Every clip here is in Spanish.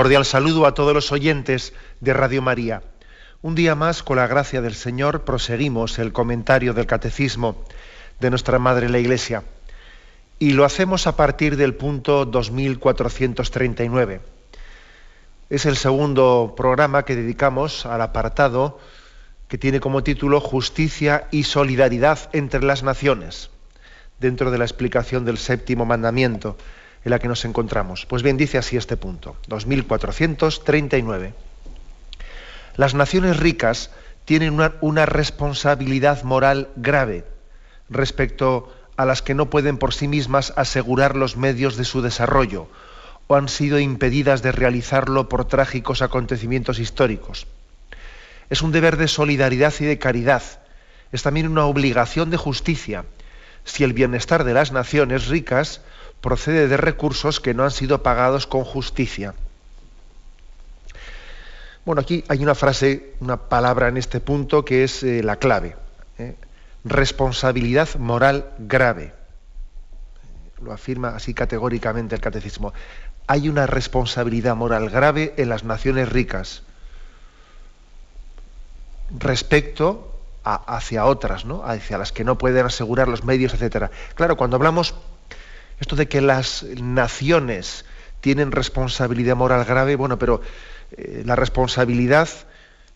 Cordial saludo a todos los oyentes de Radio María. Un día más, con la gracia del Señor, proseguimos el comentario del Catecismo de nuestra Madre la Iglesia. Y lo hacemos a partir del punto 2439. Es el segundo programa que dedicamos al apartado que tiene como título Justicia y Solidaridad entre las Naciones, dentro de la explicación del séptimo mandamiento en la que nos encontramos. Pues bien, dice así este punto, 2439. Las naciones ricas tienen una, una, responsabilidad moral grave respecto a las que no pueden por sí mismas asegurar los medios de su desarrollo o han sido impedidas de realizarlo por trágicos acontecimientos históricos. Es un deber de solidaridad y de caridad. Es también una obligación de justicia. Si el bienestar de las naciones ricas procede de recursos que no han sido pagados con justicia. Bueno, aquí hay una frase, una palabra en este punto que es eh, la clave. ¿eh? Responsabilidad moral grave. Lo afirma así categóricamente el catecismo. Hay una responsabilidad moral grave en las naciones ricas respecto a, hacia otras, ¿no? hacia las que no pueden asegurar los medios, etc. Claro, cuando hablamos esto de que las naciones tienen responsabilidad moral grave, bueno, pero eh, la responsabilidad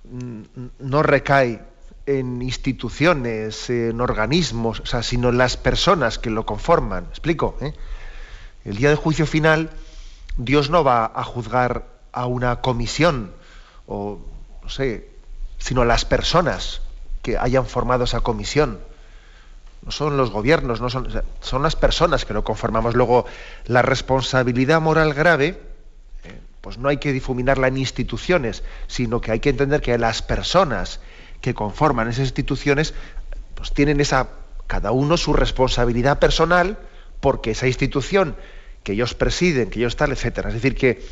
mm, no recae en instituciones, en organismos, sino en las personas que lo conforman. ¿Explico? ¿Eh? El día del juicio final, Dios no va a juzgar a una comisión o no sé, sino a las personas que hayan formado esa comisión no son los gobiernos, no son, son las personas que lo conformamos. Luego, la responsabilidad moral grave, eh, pues no hay que difuminarla en instituciones, sino que hay que entender que las personas que conforman esas instituciones, pues tienen esa, cada uno su responsabilidad personal, porque esa institución que ellos presiden, que ellos tal, etcétera. Es decir, que,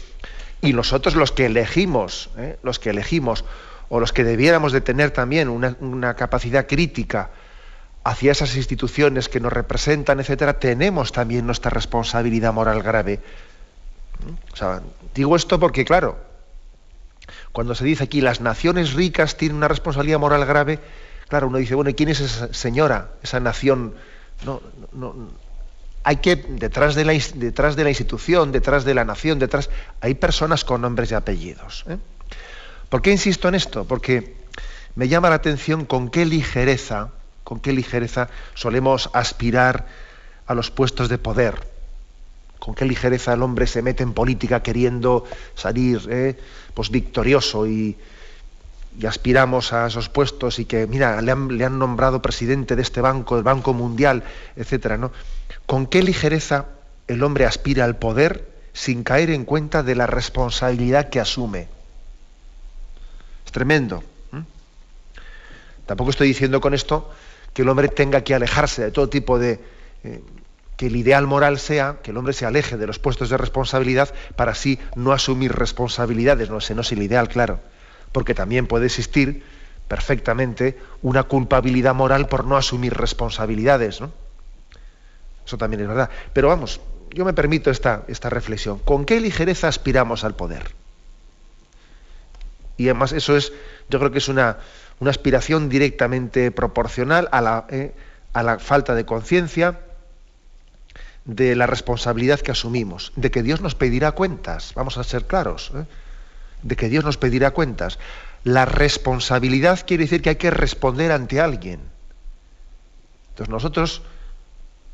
y nosotros los que elegimos, eh, los que elegimos, o los que debiéramos de tener también una, una capacidad crítica, hacia esas instituciones que nos representan, etcétera, tenemos también nuestra responsabilidad moral grave. digo esto porque, claro, cuando se dice aquí las naciones ricas tienen una responsabilidad moral grave, claro, uno dice, bueno, ¿y quién es esa señora, esa nación? No, no, hay que, detrás de, la, detrás de la institución, detrás de la nación, detrás, hay personas con nombres y apellidos. ¿eh? ¿Por qué insisto en esto? Porque me llama la atención con qué ligereza, con qué ligereza solemos aspirar a los puestos de poder, con qué ligereza el hombre se mete en política queriendo salir eh, pues victorioso y, aspiramos a esos puestos y que, mira, le han, nombrado presidente de este banco, del Banco Mundial, etcétera, ¿no? Con qué ligereza el hombre aspira al poder sin caer en cuenta de la responsabilidad que asume. Es tremendo. Tampoco estoy diciendo con esto que el hombre tenga que alejarse de todo tipo de... Eh, que el ideal moral sea que el hombre se aleje de los puestos de responsabilidad para así no asumir responsabilidades. No, ese no es el ideal, claro. Porque también puede existir perfectamente una culpabilidad moral por no asumir responsabilidades. ¿no? Eso también es verdad. Pero vamos, yo me permito esta, esta reflexión. ¿Con qué ligereza aspiramos al poder? Y además eso es, yo creo que es una, una aspiración directamente proporcional a la, eh, a la falta de conciencia de la responsabilidad que asumimos, de que Dios nos pedirá cuentas, vamos a ser claros, ¿eh? de que Dios nos pedirá cuentas. La responsabilidad quiere decir que hay que responder ante alguien. Entonces nosotros,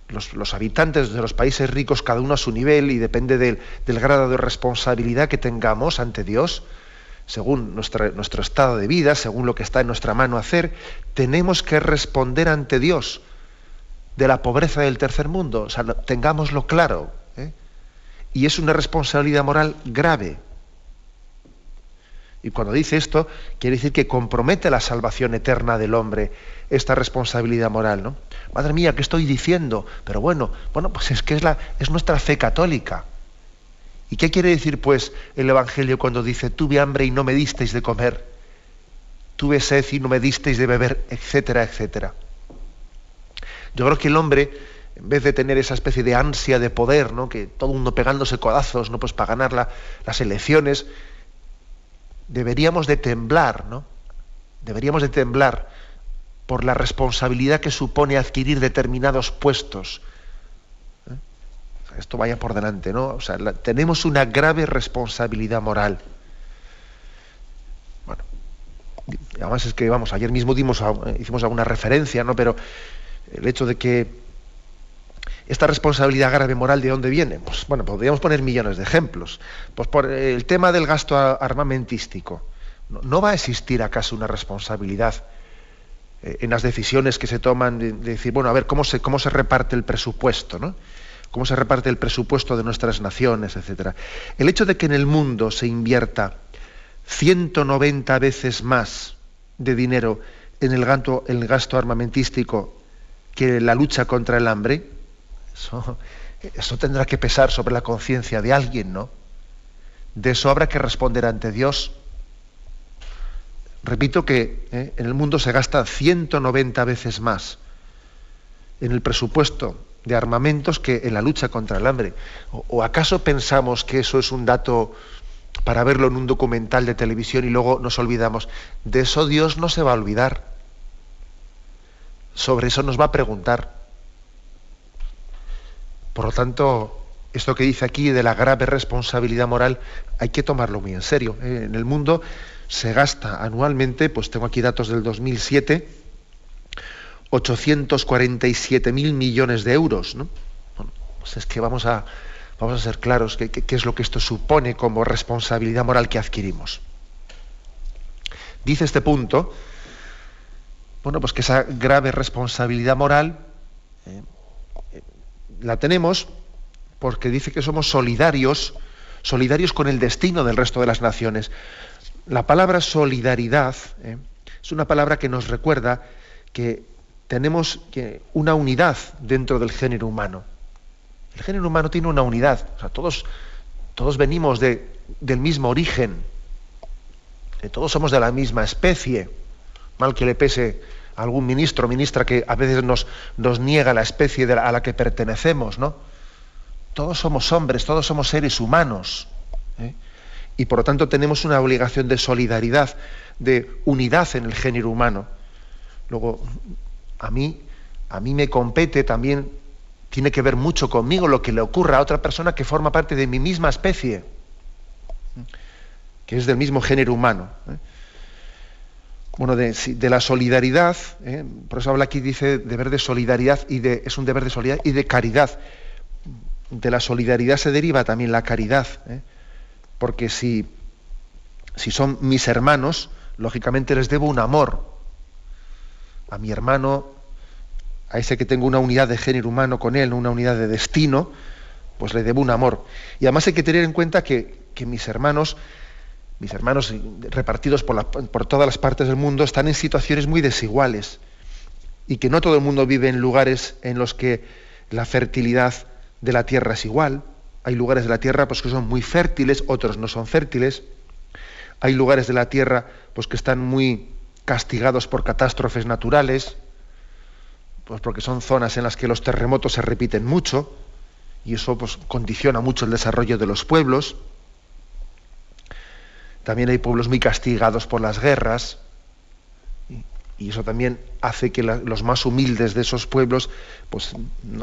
los, habitantes de los países ricos, cada uno a su nivel y depende del, del grado de responsabilidad que tengamos ante Dios, según nuestro estado de vida, según lo que está en nuestra mano hacer, tenemos que responder ante Dios de la pobreza del tercer mundo. O sea, tengámoslo claro. ¿eh? y es una responsabilidad moral grave. Y cuando dice esto, quiere decir que compromete la salvación eterna del hombre, esta responsabilidad moral, ¿no? Madre mía, ¿qué estoy diciendo? Pero bueno, bueno, pues es que es, la, es nuestra fe católica. ¿Y qué quiere decir, pues, el Evangelio cuando dice, tuve hambre y no me disteis de comer? Tuve sed y no me disteis de beber, etcétera, etcétera. Yo creo que el hombre, en vez de tener esa especie de ansia de poder, ¿no? que todo el mundo pegándose codazos, ¿no? pues para ganar las elecciones, deberíamos de temblar, ¿no? Deberíamos de temblar por la responsabilidad que supone adquirir determinados puestos. ¿Eh? Esto vaya por delante, ¿no? O sea, tenemos una grave responsabilidad moral. Bueno, además es que, vamos, ayer mismo dimos, hicimos alguna referencia, ¿no? Pero el hecho de que esta responsabilidad grave moral, ¿de dónde viene? Pues bueno, podríamos poner millones de ejemplos. Pues por el tema del gasto armamentístico. ¿No, va a existir acaso una responsabilidad eh, en las decisiones que se toman de, decir, bueno, a ver, ¿cómo se, cómo se reparte el presupuesto? ¿no? ¿Cómo se reparte el presupuesto de nuestras naciones, etcétera? El hecho de que en el mundo se invierta 190 veces más de dinero en el gasto, armamentístico que la lucha contra el hambre, eso, tendrá que pesar sobre la conciencia de alguien, ¿no? De eso habrá que responder ante Dios. Repito que ¿eh? en el mundo se gasta 190 veces más en el presupuesto de armamentos que en la lucha contra el hambre. ¿O, acaso pensamos que eso es un dato para verlo en un documental de televisión y luego nos olvidamos? De eso Dios no se va a olvidar. Sobre eso nos va a preguntar. Por lo tanto, esto que dice aquí de la grave responsabilidad moral hay que tomarlo muy en serio. ¿eh? En el mundo se gasta anualmente, pues tengo aquí datos del 2007, 847 mil millones de euros. ¿no? pues es que vamos a, vamos a ser claros qué es lo que esto supone como responsabilidad moral que adquirimos. Dice este punto, bueno, pues que esa grave responsabilidad moral eh, la tenemos porque dice que somos solidarios, solidarios con el destino del resto de las naciones. La palabra solidaridad ¿eh? es una palabra que nos recuerda que tenemos una unidad dentro del género humano. El género humano tiene una unidad, todos, todos venimos del mismo origen, todos somos de la misma especie, mal que le pese algún ministro o ministra que a veces nos, nos niega la especie a la que pertenecemos, ¿no? Todos somos hombres, todos somos seres humanos. ¿eh? Y por lo tanto tenemos una obligación de solidaridad, de unidad en el género humano. Luego, a mí, a mí me compete también, tiene que ver mucho conmigo lo que le ocurra a otra persona que forma parte de mi misma especie, que es del mismo género humano. ¿eh? bueno, de, la solidaridad, ¿eh? por eso habla aquí, dice deber de solidaridad y de, es un deber de solidaridad y de caridad. De la solidaridad se deriva también la caridad, ¿eh? porque si, si son mis hermanos, lógicamente les debo un amor. A mi hermano, a ese que tengo una unidad de género humano con él, una unidad de destino, pues le debo un amor. Y además hay que tener en cuenta que, mis hermanos mis hermanos repartidos por, todas las partes del mundo están en situaciones muy desiguales y que no todo el mundo vive en lugares en los que la fertilidad de la tierra es igual. Hay lugares de la tierra pues, que son muy fértiles, otros no son fértiles. Hay lugares de la tierra pues, que están muy castigados por catástrofes naturales, pues porque son zonas en las que los terremotos se repiten mucho y eso pues, condiciona mucho el desarrollo de los pueblos. También hay pueblos muy castigados por las guerras, y eso también hace que los más humildes de esos pueblos pues,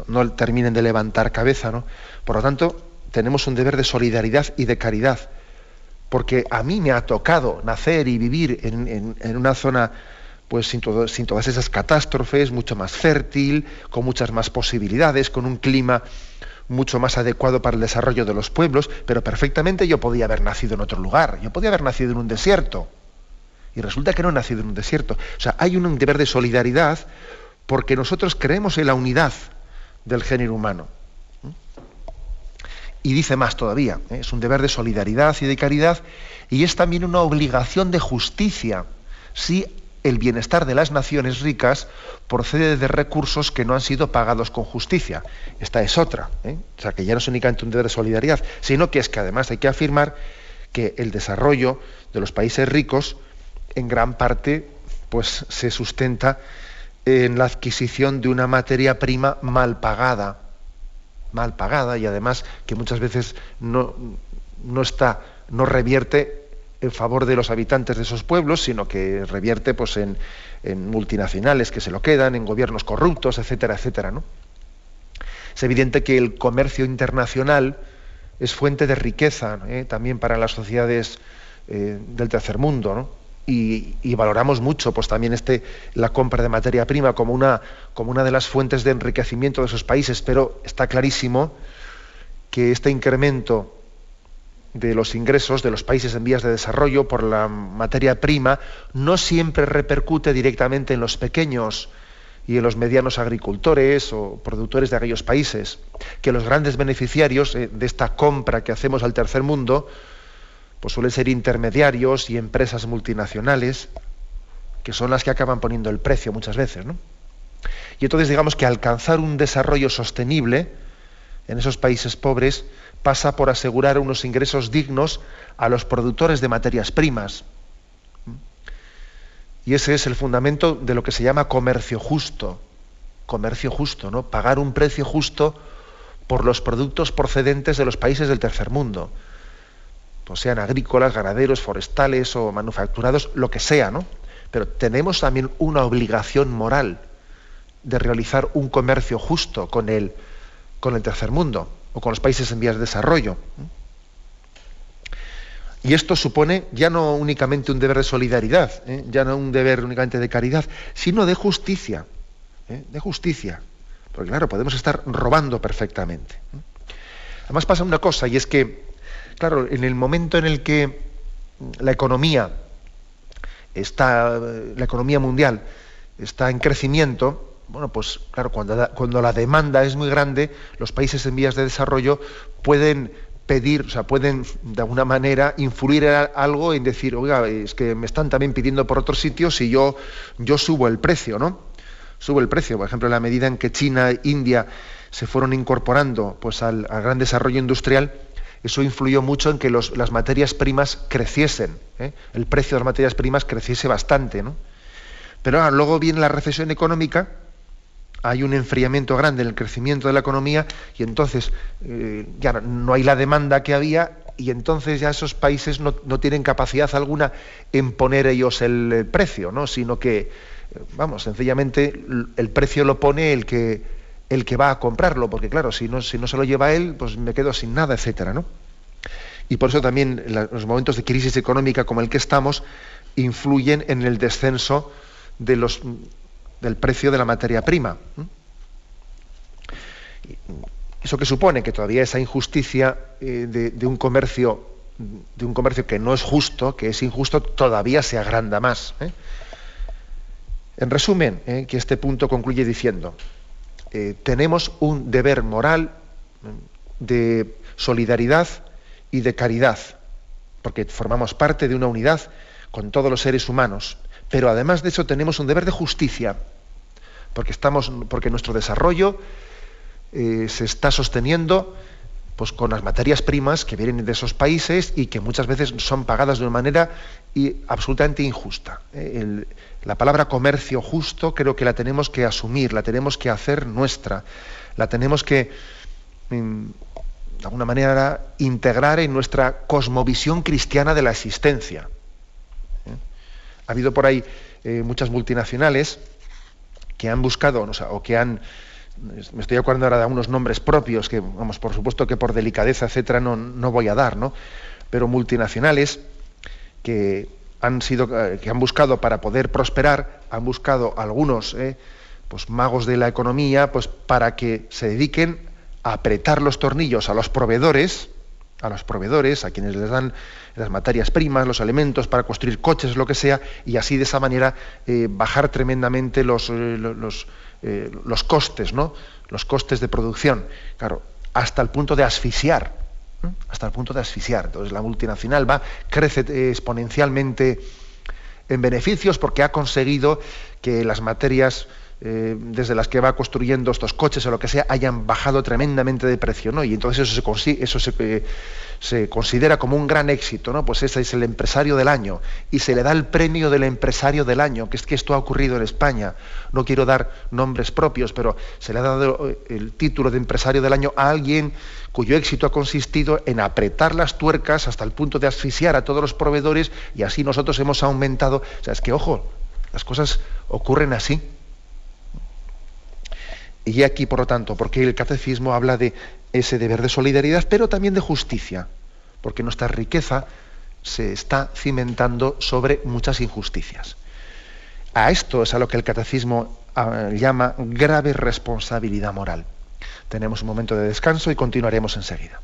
no, terminen de levantar cabeza. ¿no? Por lo tanto, tenemos un deber de solidaridad y de caridad, porque a mí me ha tocado nacer y vivir en, una zona pues sin, sin, todas esas catástrofes, mucho más fértil, con muchas más posibilidades, con un clima mucho más adecuado para el desarrollo de los pueblos, pero perfectamente yo podía haber nacido en otro lugar, yo podía haber nacido en un desierto. Y resulta que no he nacido en un desierto. O sea, hay un deber de solidaridad porque nosotros creemos en la unidad del género humano. Y dice más todavía, ¿eh? es un deber de solidaridad y de caridad y es también una obligación de justicia si el bienestar de las naciones ricas procede de recursos que no han sido pagados con justicia. Esta es otra. ¿eh? O sea, que ya no es únicamente un deber de solidaridad, sino que es que además hay que afirmar que el desarrollo de los países ricos en gran parte pues, se sustenta en la adquisición de una materia prima mal pagada, mal pagada y además que muchas veces no, no está, no revierte en favor de los habitantes de esos pueblos, sino que revierte pues, en, multinacionales que se lo quedan, en gobiernos corruptos, etcétera, etcétera. ¿no? Es evidente que el comercio internacional es fuente de riqueza ¿eh? también para las sociedades eh, del tercer mundo. ¿no? Y, valoramos mucho pues, también este, la compra de materia prima como una, como una de las fuentes de enriquecimiento de esos países, pero está clarísimo que este incremento de los ingresos de los países en vías de desarrollo por la materia prima no siempre repercute directamente en los pequeños y en los medianos agricultores o productores de aquellos países, que los grandes beneficiarios eh, de esta compra que hacemos al tercer mundo, pues suelen ser intermediarios y empresas multinacionales, que son las que acaban poniendo el precio muchas veces. Y entonces digamos que alcanzar un desarrollo sostenible en esos países pobres pasa por asegurar unos ingresos dignos a los productores de materias primas. Y ese es el fundamento de lo que se llama comercio justo. Comercio justo, ¿no? Pagar un precio justo por los productos procedentes de los países del tercer mundo. Pues sean agrícolas, ganaderos, forestales o manufacturados, lo que sea, ¿no? Pero tenemos también una obligación moral de realizar un comercio justo con el, con el tercer mundo o con los países en vías de desarrollo. Y esto supone ya no únicamente un deber de solidaridad, ¿eh? ya no un deber únicamente de caridad, sino de justicia, ¿eh? de justicia. Porque claro, podemos estar robando perfectamente. Además pasa una cosa, y es que, claro, en el momento en el que la economía está, la economía mundial está en crecimiento, bueno, pues claro, cuando la, cuando la demanda es muy grande, los países en vías de desarrollo pueden pedir, o sea, pueden de alguna manera influir en algo en decir, oiga, es que me están también pidiendo por otros sitios y yo, yo subo el precio, ¿no? Subo el precio. Por ejemplo, en la medida en que China e India se fueron incorporando pues, al, gran desarrollo industrial, eso influyó mucho en que las materias primas creciesen, ¿eh? el precio de las materias primas creciese bastante, ¿no? Pero luego viene la recesión económica, hay un enfriamiento grande en el crecimiento de la economía y entonces eh, ya no hay la demanda que había y entonces ya esos países no, tienen capacidad alguna en poner ellos el, precio, ¿no? sino que, eh, vamos, sencillamente el precio lo pone el que, el que va a comprarlo, porque claro, si no, si no se lo lleva él, pues me quedo sin nada, etcétera, ¿no? Y por eso también los momentos de crisis económica como el que estamos influyen en el descenso de los del precio de la materia prima. ¿Eso que supone? Que todavía esa injusticia eh, de, un comercio, de un comercio que no es justo, que es injusto, todavía se agranda más. ¿eh? En resumen, ¿eh? que este punto concluye diciendo, tenemos un deber moral de solidaridad y de caridad, porque formamos parte de una unidad con todos los seres humanos. Pero además de eso tenemos un deber de justicia, porque, estamos, porque nuestro desarrollo eh, se está sosteniendo pues, con las materias primas que vienen de esos países y que muchas veces son pagadas de una manera absolutamente injusta. Eh, la palabra comercio justo creo que la tenemos que asumir, la tenemos que hacer nuestra, la tenemos que, mm, de alguna manera, integrar en nuestra cosmovisión cristiana de la existencia. Ha habido por ahí eh, muchas multinacionales que han buscado, o, que han, me estoy acordando ahora de unos nombres propios que, vamos, por supuesto que por delicadeza, etcétera, no, no voy a dar, ¿no? Pero multinacionales que han sido, eh, que han buscado para poder prosperar, han buscado algunos, eh, pues magos de la economía, pues para que se dediquen a apretar los tornillos a los proveedores, a los proveedores, a quienes les dan las materias primas, los alimentos para construir coches, lo que sea, y así de esa manera eh, bajar tremendamente los, los, costes, ¿no? Los costes de producción. Claro, hasta el punto de asfixiar hasta el punto de asfixiar. Entonces la multinacional va, crece exponencialmente en beneficios porque ha conseguido que las materias eh, desde las que va construyendo estos coches o lo que sea, hayan bajado tremendamente de precio, ¿no? Y entonces eso eh, se, considera como un gran éxito, ¿no? Pues ese es el empresario del año y se le da el premio del empresario del año, que es que esto ha ocurrido en España. No quiero dar nombres propios, pero se le ha dado eh, el título de empresario del año a alguien cuyo éxito ha consistido en apretar las tuercas hasta el punto de asfixiar a todos los proveedores y así nosotros hemos aumentado. O sea, es que, ojo, las cosas ocurren así. Y aquí, por lo tanto, porque el catecismo habla de ese deber de solidaridad, pero también de justicia, porque nuestra riqueza se está cimentando sobre muchas injusticias. A esto es a lo que el catecismo ah, llama grave responsabilidad moral. Tenemos un momento de descanso y continuaremos enseguida.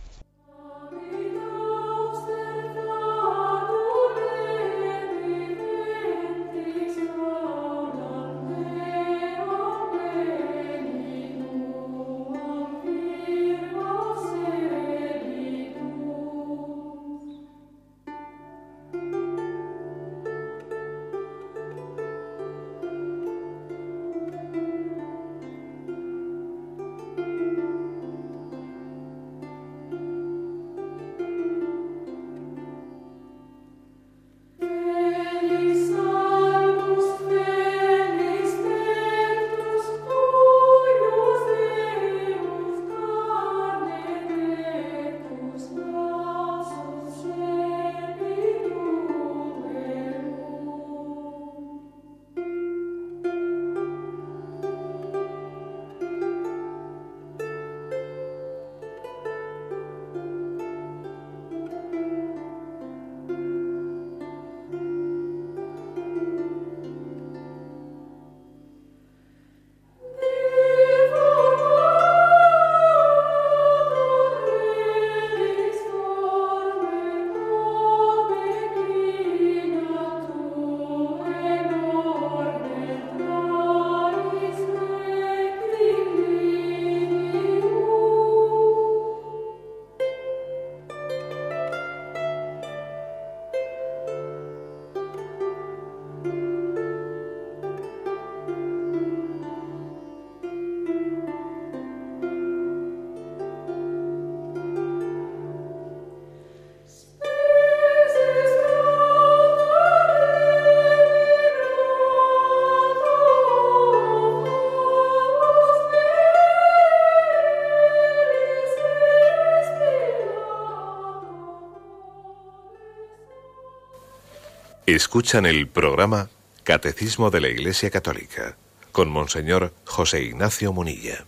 Escuchan el programa Catecismo de la Iglesia Católica con Monseñor José Ignacio Munilla.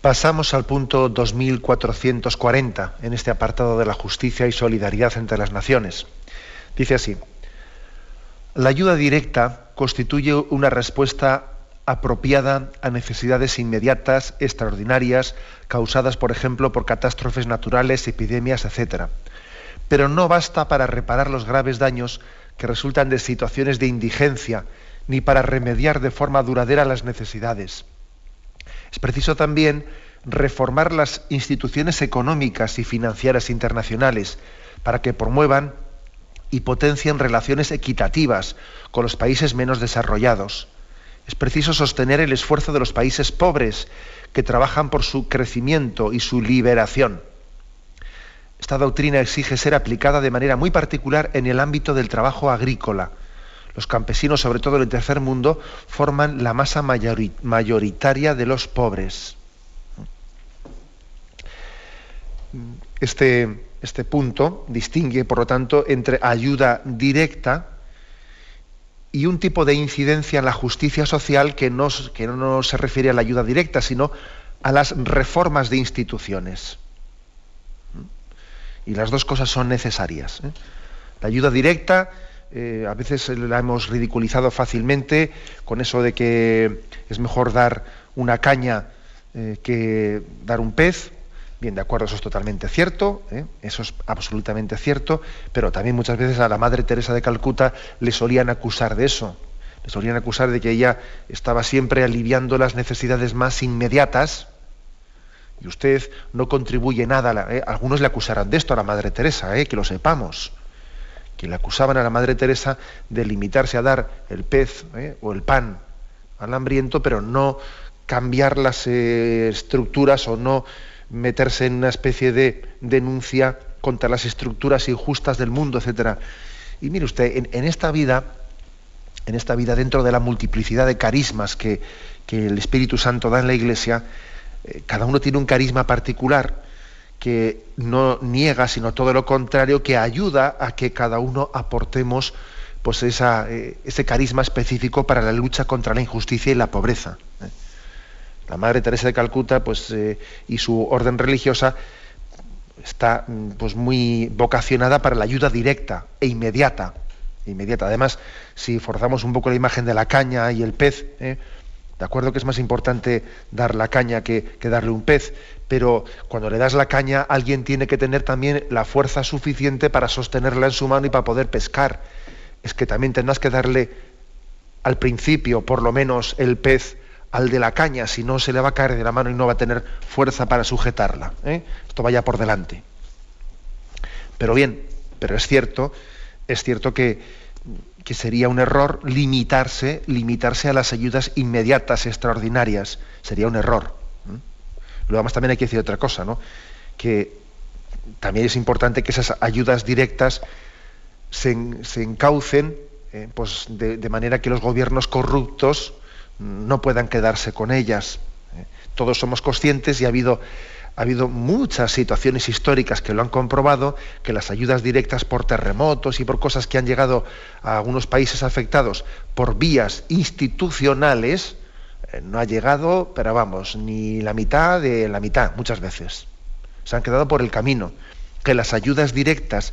Pasamos al punto 2440 en este apartado de la justicia y solidaridad entre las naciones. Dice así, la ayuda directa constituye una respuesta apropiada a necesidades inmediatas, extraordinarias, causadas, por ejemplo, por catástrofes naturales, epidemias, etc pero no basta para reparar los graves daños que resultan de situaciones de indigencia, ni para remediar de forma duradera las necesidades. Es preciso también reformar las instituciones económicas y financieras internacionales para que promuevan y potencien relaciones equitativas con los países menos desarrollados. Es preciso sostener el esfuerzo de los países pobres que trabajan por su crecimiento y su liberación. Esta doctrina exige ser aplicada de manera muy particular en el ámbito del trabajo agrícola. Los campesinos, sobre todo en el tercer mundo, forman la masa mayoritaria de los pobres. Este, este punto distingue, por lo tanto, entre ayuda directa y un tipo de incidencia en la justicia social que no, que no se refiere a la ayuda directa, sino a las reformas de instituciones. Y las dos cosas son necesarias. ¿eh? La ayuda directa, eh, a veces la hemos ridiculizado fácilmente con eso de que es mejor dar una caña eh, que dar un pez. Bien, de acuerdo, eso es totalmente cierto, eso es absolutamente cierto, pero también muchas veces a la Madre Teresa de Calcuta le solían acusar de eso. Le solían acusar de que ella estaba siempre aliviando las necesidades más inmediatas y usted no contribuye nada, ¿eh? algunos le acusarán de esto a la Madre Teresa, ¿eh? que lo sepamos, que le acusaban a la Madre Teresa de limitarse a dar el pez ¿eh? o el pan al hambriento, pero no cambiar las estructuras o no meterse en una especie de denuncia contra las estructuras injustas del mundo, etcétera. Y mire usted, en, esta vida, en esta vida, dentro de la multiplicidad de carismas que, el Espíritu Santo da en la Iglesia, eh, cada uno tiene un carisma particular que no niega, sino todo lo contrario, que ayuda a que cada uno aportemos pues eh, ese carisma específico para la lucha contra la injusticia y la pobreza. ¿eh? La Madre Teresa de Calcuta pues, y su orden religiosa está mm, pues muy vocacionada para la ayuda directa e inmediata. inmediata. Además, si forzamos un poco la imagen de la caña y el pez. De acuerdo que es más importante dar la caña que, darle un pez, pero cuando le das la caña, alguien tiene que tener también la fuerza suficiente para sostenerla en su mano y para poder pescar. Es que también tendrás que darle al principio, por lo menos, el pez al de la caña, si no se le va a caer de la mano y no va a tener fuerza para sujetarla. ¿eh? Esto vaya por delante. Pero bien, pero es cierto, es cierto que, que sería un error limitarse, limitarse a las ayudas inmediatas, extraordinarias. Sería un error. ¿eh? Luego además también hay que decir otra cosa, ¿no? Que también es importante que esas ayudas directas se, encaucen eh, pues de manera que los gobiernos corruptos no puedan quedarse con ellas. ¿eh? Todos somos conscientes y ha habido, ha habido muchas situaciones históricas que lo han comprobado, que las ayudas directas por terremotos y por cosas que han llegado a algunos países afectados por vías institucionales, eh, no ha llegado, pero vamos, ni la mitad de la mitad, muchas veces. Se han quedado por el camino. Que las ayudas directas,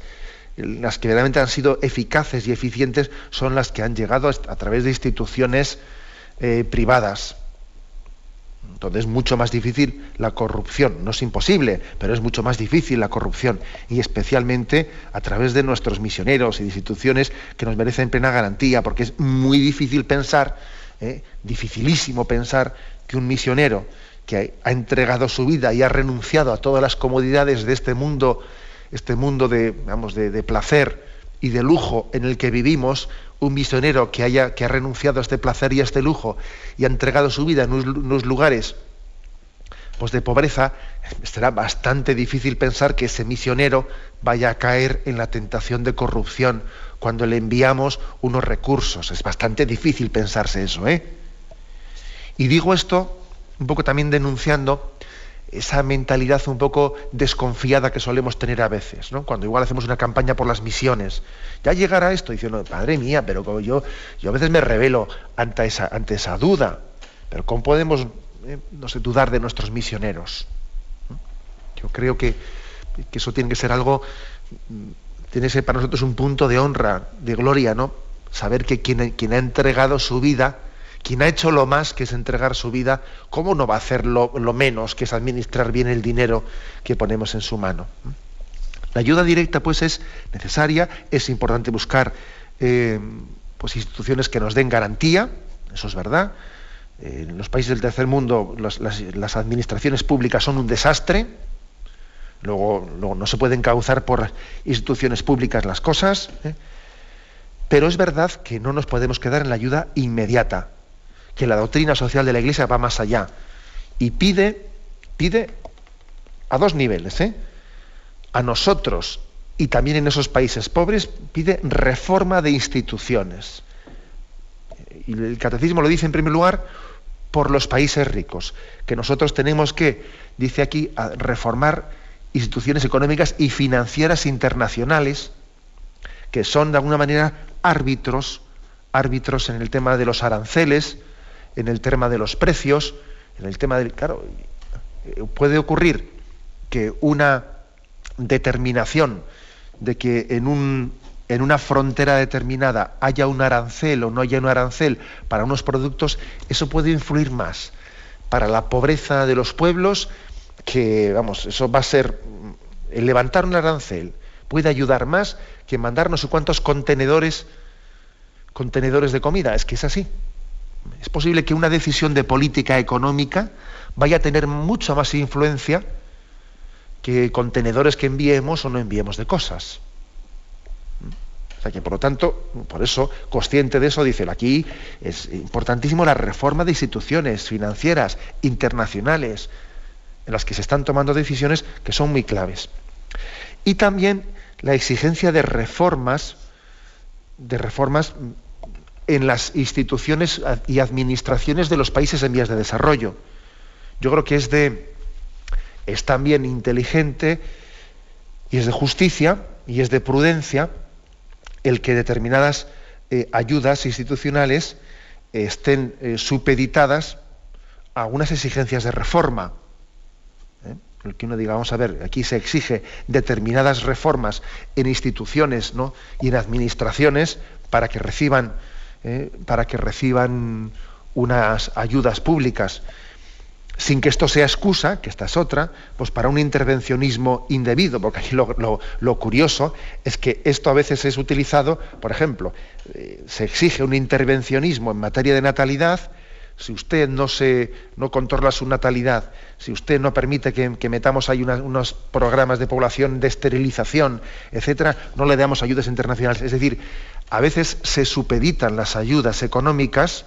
las que realmente han sido eficaces y eficientes, son las que han llegado a través de instituciones eh, privadas. Entonces es mucho más difícil la corrupción. No es imposible, pero es mucho más difícil la corrupción. Y especialmente a través de nuestros misioneros y instituciones que nos merecen plena garantía, porque es muy difícil pensar, eh, dificilísimo pensar que un misionero que ha entregado su vida y ha renunciado a todas las comodidades de este mundo, este mundo de, vamos, de placer y de lujo en el que vivimos, un misionero que, haya, que ha renunciado a este placer y a este lujo y ha entregado su vida en unos lugares pues de pobreza, será bastante difícil pensar que ese misionero vaya a caer en la tentación de corrupción cuando le enviamos unos recursos. Es bastante difícil pensarse eso, ¿eh? Y digo esto un poco también denunciando esa mentalidad un poco desconfiada que solemos tener a veces, ¿no? Cuando igual hacemos una campaña por las misiones, ya llegará esto, diciendo, padre mía, pero yo, yo a veces me revelo ante esa, ante esa duda, pero ¿cómo podemos, eh, no sé, dudar de nuestros misioneros? Yo creo que, eso tiene que ser algo, mm, tiene que ser para nosotros un punto de honra, de gloria, ¿no? Saber que quien, quien ha entregado su vida, quien ha hecho lo más, que es entregar su vida, ¿cómo no va a hacer lo, menos, que es administrar bien el dinero que ponemos en su mano? La ayuda directa, pues, es necesaria, es importante buscar eh, pues, instituciones que nos den garantía, eso es verdad. en los países del tercer mundo las, administraciones públicas son un desastre, luego, no se pueden causar por instituciones públicas las cosas, ¿eh? pero es verdad que no nos podemos quedar en la ayuda inmediata que la doctrina social de la Iglesia va más allá y pide, pide a dos niveles, ¿eh? a nosotros y también en esos países pobres, pide reforma de instituciones. Y el catecismo lo dice en primer lugar por los países ricos, que nosotros tenemos que, dice aquí, reformar instituciones económicas y financieras internacionales que son de alguna manera árbitros, árbitros en el tema de los aranceles, en el tema de los precios, en el tema del... Claro, eh, puede ocurrir que una determinación de que en, un, en una frontera determinada haya un arancel o no haya un arancel para unos productos, eso puede influir más para la pobreza de los pueblos, que, vamos, eso va a ser, el levantar un arancel puede ayudar más que mandar no sé cuántos contenedores, contenedores de comida, es que es así. Es posible que una decisión de política económica vaya a tener mucha más influencia que contenedores que enviemos o no enviemos de cosas. O sea que, por lo tanto, por eso, consciente de eso, dice, aquí es importantísimo la reforma de instituciones financieras, internacionales, en las que se están tomando decisiones que son muy claves. Y también la exigencia de reformas, de reformas en las instituciones y administraciones de los países en vías de desarrollo. Yo creo que es de es también inteligente y es de justicia y es de prudencia el que determinadas eh, ayudas institucionales estén eh, supeditadas a unas exigencias de reforma. ¿eh? El que uno diga, vamos a ver, aquí se exige determinadas reformas en instituciones y en administraciones para que reciban, para que reciban unas ayudas públicas sin que esto sea excusa, que esta es otra, pues para un intervencionismo indebido, porque aquí lo, curioso es que esto a veces es utilizado, por ejemplo, eh, se exige un intervencionismo en materia de natalidad, si usted no, se, no controla su natalidad, si usted no permite que, metamos ahí unos programas de población de esterilización, etcétera, no le damos ayudas internacionales. Es decir, a veces se supeditan las ayudas económicas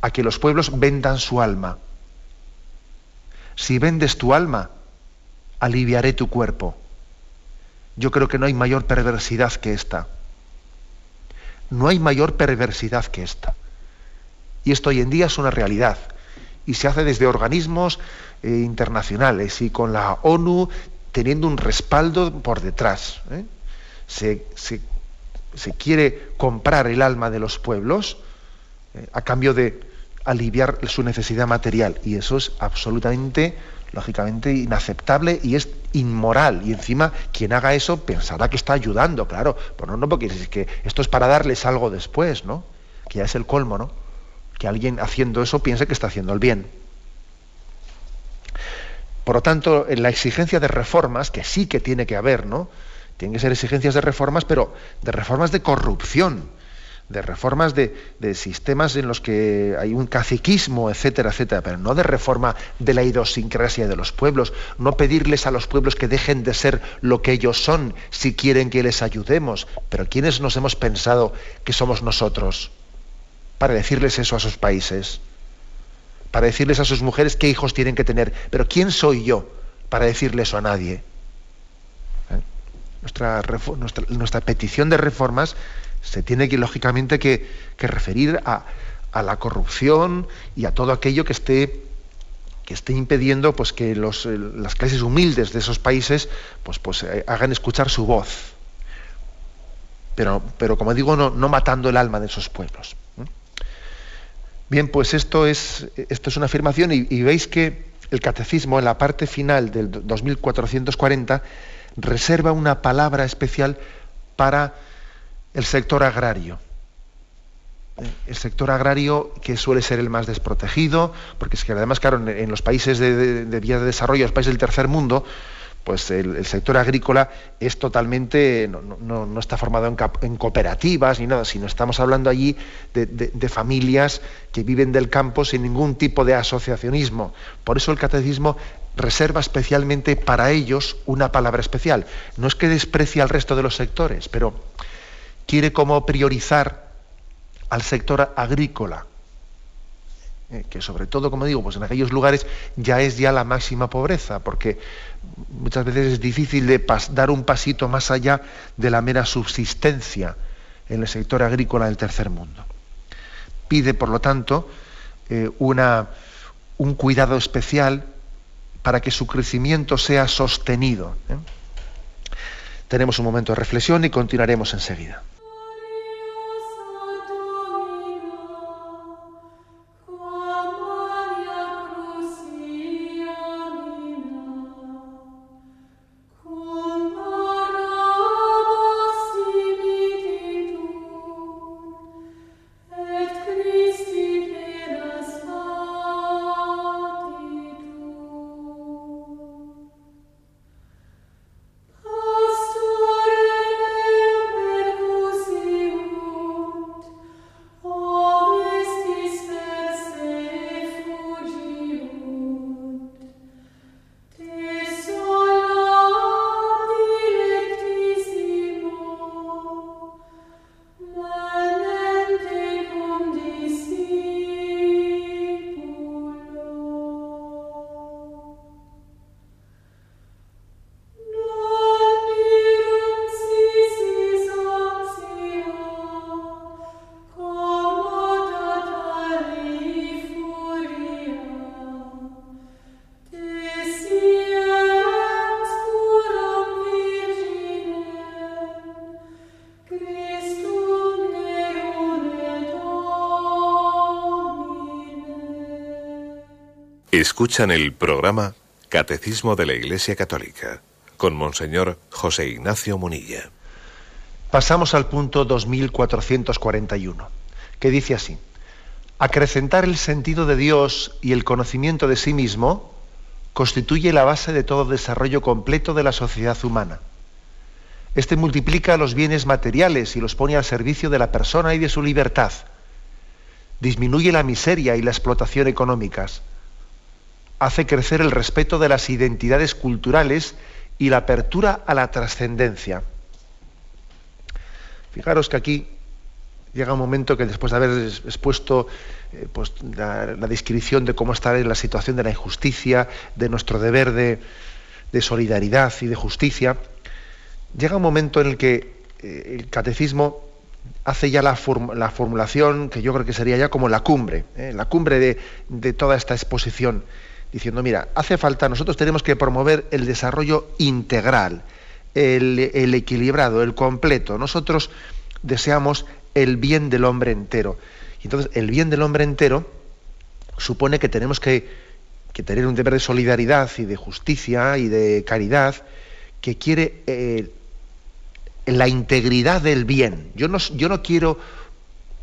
a que los pueblos vendan su alma si vendes tu alma, aliviaré tu cuerpo. Yo creo que no hay mayor perversidad que esta. No hay mayor perversidad que esta. Y esto hoy en día es una realidad. Y se hace desde organismos eh, internacionales y con la ONU teniendo un respaldo por detrás. ¿eh? Se, quiere comprar el alma de los pueblos eh, a cambio de, aliviar su necesidad material. Y eso es absolutamente, lógicamente, inaceptable y es inmoral. Y encima, quien haga eso pensará que está ayudando, claro. Pues no, no, porque es que esto es para darles algo después, ¿no? Que ya es el colmo, ¿no? Que alguien haciendo eso piense que está haciendo el bien. Por lo tanto, en la exigencia de reformas, que sí que tiene que haber, ¿no? Tienen que ser exigencias de reformas, pero de reformas de corrupción de reformas de, sistemas en los que hay un caciquismo, etcétera, etcétera, pero no de reforma de la idiosincrasia de los pueblos, no pedirles a los pueblos que dejen de ser lo que ellos son si quieren que les ayudemos, pero ¿quiénes nos hemos pensado que somos nosotros para decirles eso a sus países? Para decirles a sus mujeres qué hijos tienen que tener, pero ¿quién soy yo para decirle eso a nadie? Nuestra, nuestra, petición de reformas se tiene que, lógicamente, que, referir a, la corrupción y a todo aquello que esté que esté impidiendo pues, que los, eh, las clases humildes de esos países pues, pues, eh, hagan escuchar su voz. Pero, pero como digo, no, no, matando el alma de esos pueblos. Bien, pues esto es, esto es una afirmación y, y, veis que el catecismo en la parte final del 2440 reserva una palabra especial para el sector agrario. El sector agrario que suele ser el más desprotegido, porque es que además, claro, en, los países de, de, vía de desarrollo, los países del tercer mundo, pues el, sector agrícola es totalmente, no, está formado en, cooperativas ni nada, sino estamos hablando allí de, familias que viven del campo sin ningún tipo de asociacionismo. Por eso el catecismo reserva especialmente para ellos una palabra especial. No es que desprecie al resto de los sectores, pero quiere como priorizar al sector agrícola, eh, que sobre todo, como digo, pues en aquellos lugares ya es ya la máxima pobreza, porque muchas veces es difícil de dar un pasito más allá de la mera subsistencia en el sector agrícola del tercer mundo. Pide, por lo tanto, eh, una, un cuidado especial para que su crecimiento sea sostenido. ¿eh? Tenemos un momento de reflexión y continuaremos enseguida. Escuchan el programa Catecismo de la Iglesia Católica con Monseñor José Ignacio Munilla. Pasamos al punto 2441, que dice así, acrecentar el sentido de Dios y el conocimiento de sí mismo constituye la base de todo desarrollo completo de la sociedad humana. Este multiplica los bienes materiales y los pone al servicio de la persona y de su libertad. Disminuye la miseria y la explotación económicas hace crecer el respeto de las identidades culturales y la apertura a la trascendencia. Fijaros que aquí llega un momento que después de haber expuesto eh, pues, la, descripción de cómo está la situación de la injusticia, de nuestro deber de, solidaridad y de justicia, llega un momento en el que eh, el catecismo hace ya la, formulación que yo creo que sería ya como la cumbre, ¿eh? la cumbre de toda esta exposición diciendo, mira, hace falta, nosotros tenemos que promover el desarrollo integral, el, equilibrado, el completo. Nosotros deseamos el bien del hombre entero. Y entonces, el bien del hombre entero supone que tenemos que, tener un deber de solidaridad y de justicia y de caridad que quiere eh, la integridad del bien. Yo no, yo no quiero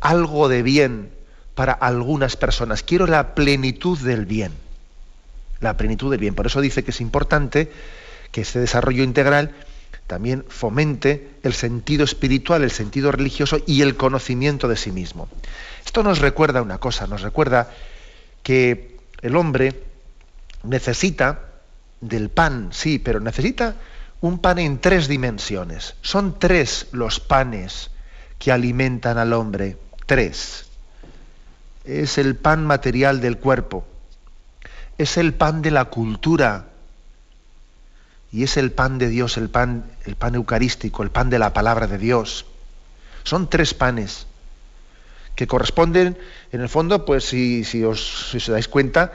algo de bien para algunas personas, quiero la plenitud del bien la plenitud del bien. Por eso dice que es importante que este desarrollo integral también fomente el sentido espiritual, el sentido religioso y el conocimiento de sí mismo. Esto nos recuerda una cosa, nos recuerda que el hombre necesita del pan, sí, pero necesita un pan en tres dimensiones. Son tres los panes que alimentan al hombre, tres. Es el pan material del cuerpo, es el pan de la cultura y es el pan de Dios, el pan, el pan eucarístico, el pan de la palabra de Dios. Son tres panes que corresponden, en el fondo, pues si, si, os, si os dais cuenta,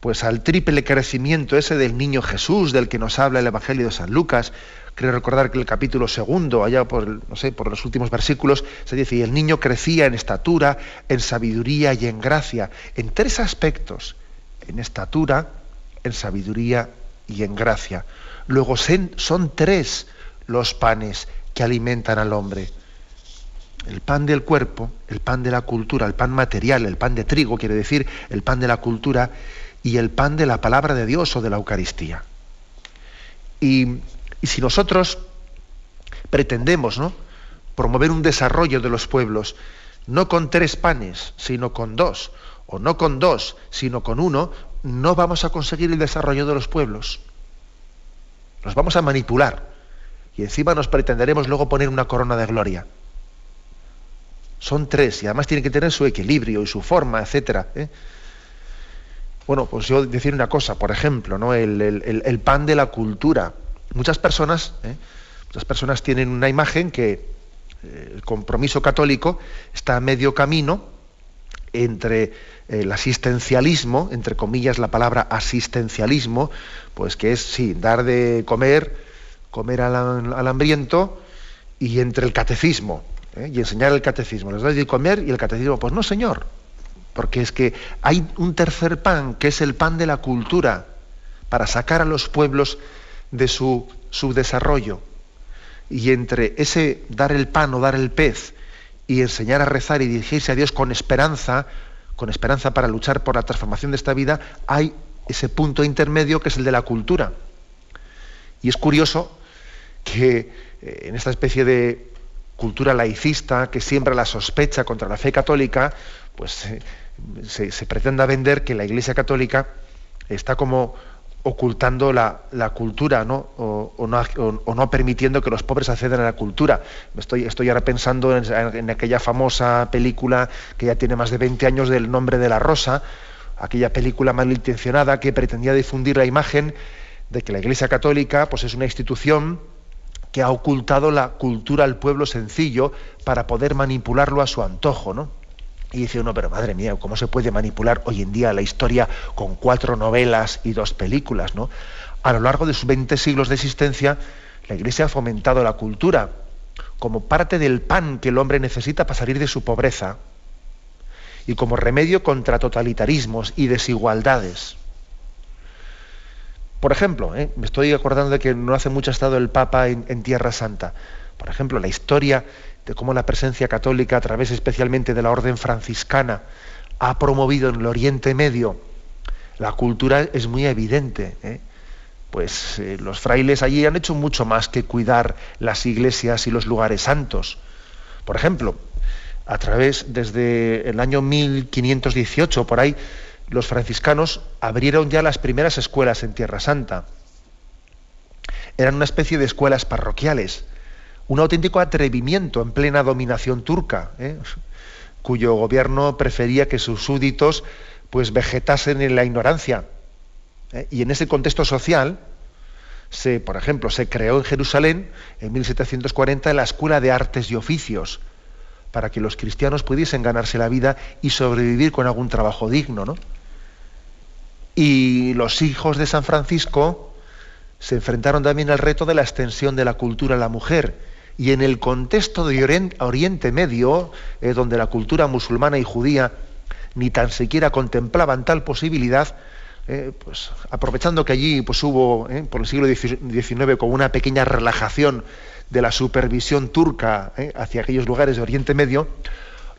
pues al triple crecimiento ese del niño Jesús, del que nos habla el Evangelio de San Lucas. Creo recordar que el capítulo segundo, allá por, no sé, por los últimos versículos, se dice, y el niño crecía en estatura, en sabiduría y en gracia, en tres aspectos en estatura, en sabiduría y en gracia. Luego son tres los panes que alimentan al hombre. El pan del cuerpo, el pan de la cultura, el pan material, el pan de trigo, quiere decir el pan de la cultura, y el pan de la palabra de Dios o de la Eucaristía. Y, si nosotros pretendemos ¿no? promover un desarrollo de los pueblos, no con tres panes, sino con dos, o no con dos, sino con uno, no vamos a conseguir el desarrollo de los pueblos. Nos vamos a manipular y encima nos pretenderemos luego poner una corona de gloria. Son tres y además tienen que tener su equilibrio y su forma, etc. ¿eh? Bueno, pues yo decir una cosa, por ejemplo, ¿no? el, pan de la cultura. Muchas personas, ¿eh? muchas personas tienen una imagen que eh, el compromiso católico está a medio camino entre el asistencialismo, entre comillas la palabra asistencialismo, pues que es, sí, dar de comer, comer al, hambriento, y entre el catecismo, ¿eh? y enseñar el catecismo. Les das de comer y el catecismo, pues no, señor, porque es que hay un tercer pan, que es el pan de la cultura, para sacar a los pueblos de su, su desarrollo. Y entre ese dar el pan o dar el pez y enseñar a rezar y dirigirse a Dios con esperanza, con esperanza para luchar por la transformación de esta vida, hay ese punto intermedio que es el de la cultura. Y es curioso que eh, en esta especie de cultura laicista que siembra la sospecha contra la fe católica, pues eh, se, se, pretenda vender que la Iglesia católica está como ocultando la, cultura ¿no? O, no, permitiendo que los pobres accedan a la cultura. Estoy, ahora pensando en, aquella famosa película que ya tiene más de 20 años del nombre de la rosa, aquella película malintencionada que pretendía difundir la imagen de que la Iglesia Católica pues, es una institución que ha ocultado la cultura al pueblo sencillo para poder manipularlo a su antojo. ¿no? Y dice uno, pero madre mía, ¿cómo se puede manipular hoy en día la historia con cuatro novelas y dos películas? ¿no? A lo largo de sus 20 siglos de existencia, la Iglesia ha fomentado la cultura como parte del pan que el hombre necesita para salir de su pobreza y como remedio contra totalitarismos y desigualdades. Por ejemplo, ¿eh? me estoy acordando de que no hace mucho ha estado el Papa en, Tierra Santa. Por ejemplo, la historia de cómo la presencia católica, a través especialmente de la orden franciscana, ha promovido en el Oriente Medio la cultura es muy evidente. ¿eh? Pues eh, los frailes allí han hecho mucho más que cuidar las iglesias y los lugares santos. Por ejemplo, a través, desde el año 1518, por ahí, los franciscanos abrieron ya las primeras escuelas en Tierra Santa. Eran una especie de escuelas parroquiales, un auténtico atrevimiento en plena dominación turca, ¿eh? cuyo gobierno prefería que sus súbditos pues vegetasen en la ignorancia. ¿eh? Y en ese contexto social, se, por ejemplo, se creó en Jerusalén en 1740 la Escuela de Artes y Oficios, para que los cristianos pudiesen ganarse la vida y sobrevivir con algún trabajo digno. ¿no? Y los hijos de San Francisco se enfrentaron también al reto de la extensión de la cultura a la mujer. Y en el contexto de Oriente Medio, eh, donde la cultura musulmana y judía ni tan siquiera contemplaban tal posibilidad, eh, pues aprovechando que allí pues, hubo, eh, por el siglo XIX, como una pequeña relajación de la supervisión turca hacia aquellos lugares de Oriente Medio,